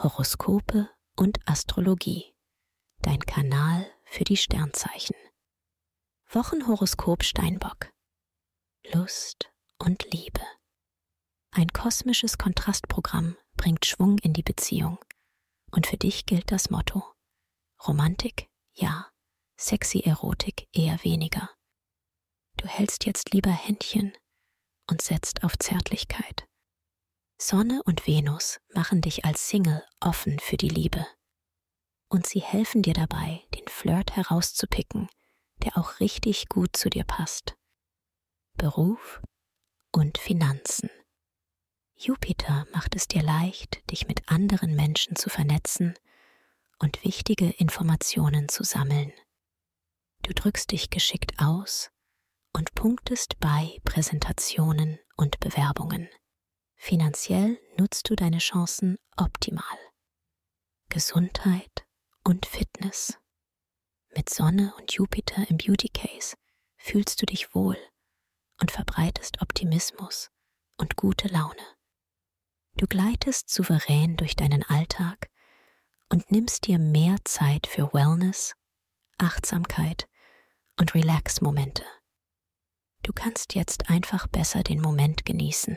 Horoskope und Astrologie. Dein Kanal für die Sternzeichen. Wochenhoroskop Steinbock. Lust und Liebe. Ein kosmisches Kontrastprogramm bringt Schwung in die Beziehung. Und für dich gilt das Motto. Romantik, ja. Sexy Erotik eher weniger. Du hältst jetzt lieber Händchen und setzt auf Zärtlichkeit. Sonne und Venus machen dich als Single offen für die Liebe. Und sie helfen dir dabei, den Flirt herauszupicken, der auch richtig gut zu dir passt. Beruf und Finanzen. Jupiter macht es dir leicht, dich mit anderen Menschen zu vernetzen und wichtige Informationen zu sammeln. Du drückst dich geschickt aus und punktest bei Präsentationen und Bewerbungen. Finanziell nutzt du deine Chancen optimal. Gesundheit und Fitness. Mit Sonne und Jupiter im Beauty Case fühlst du dich wohl und verbreitest Optimismus und gute Laune. Du gleitest souverän durch deinen Alltag und nimmst dir mehr Zeit für Wellness, Achtsamkeit und Relax-Momente. Du kannst jetzt einfach besser den Moment genießen.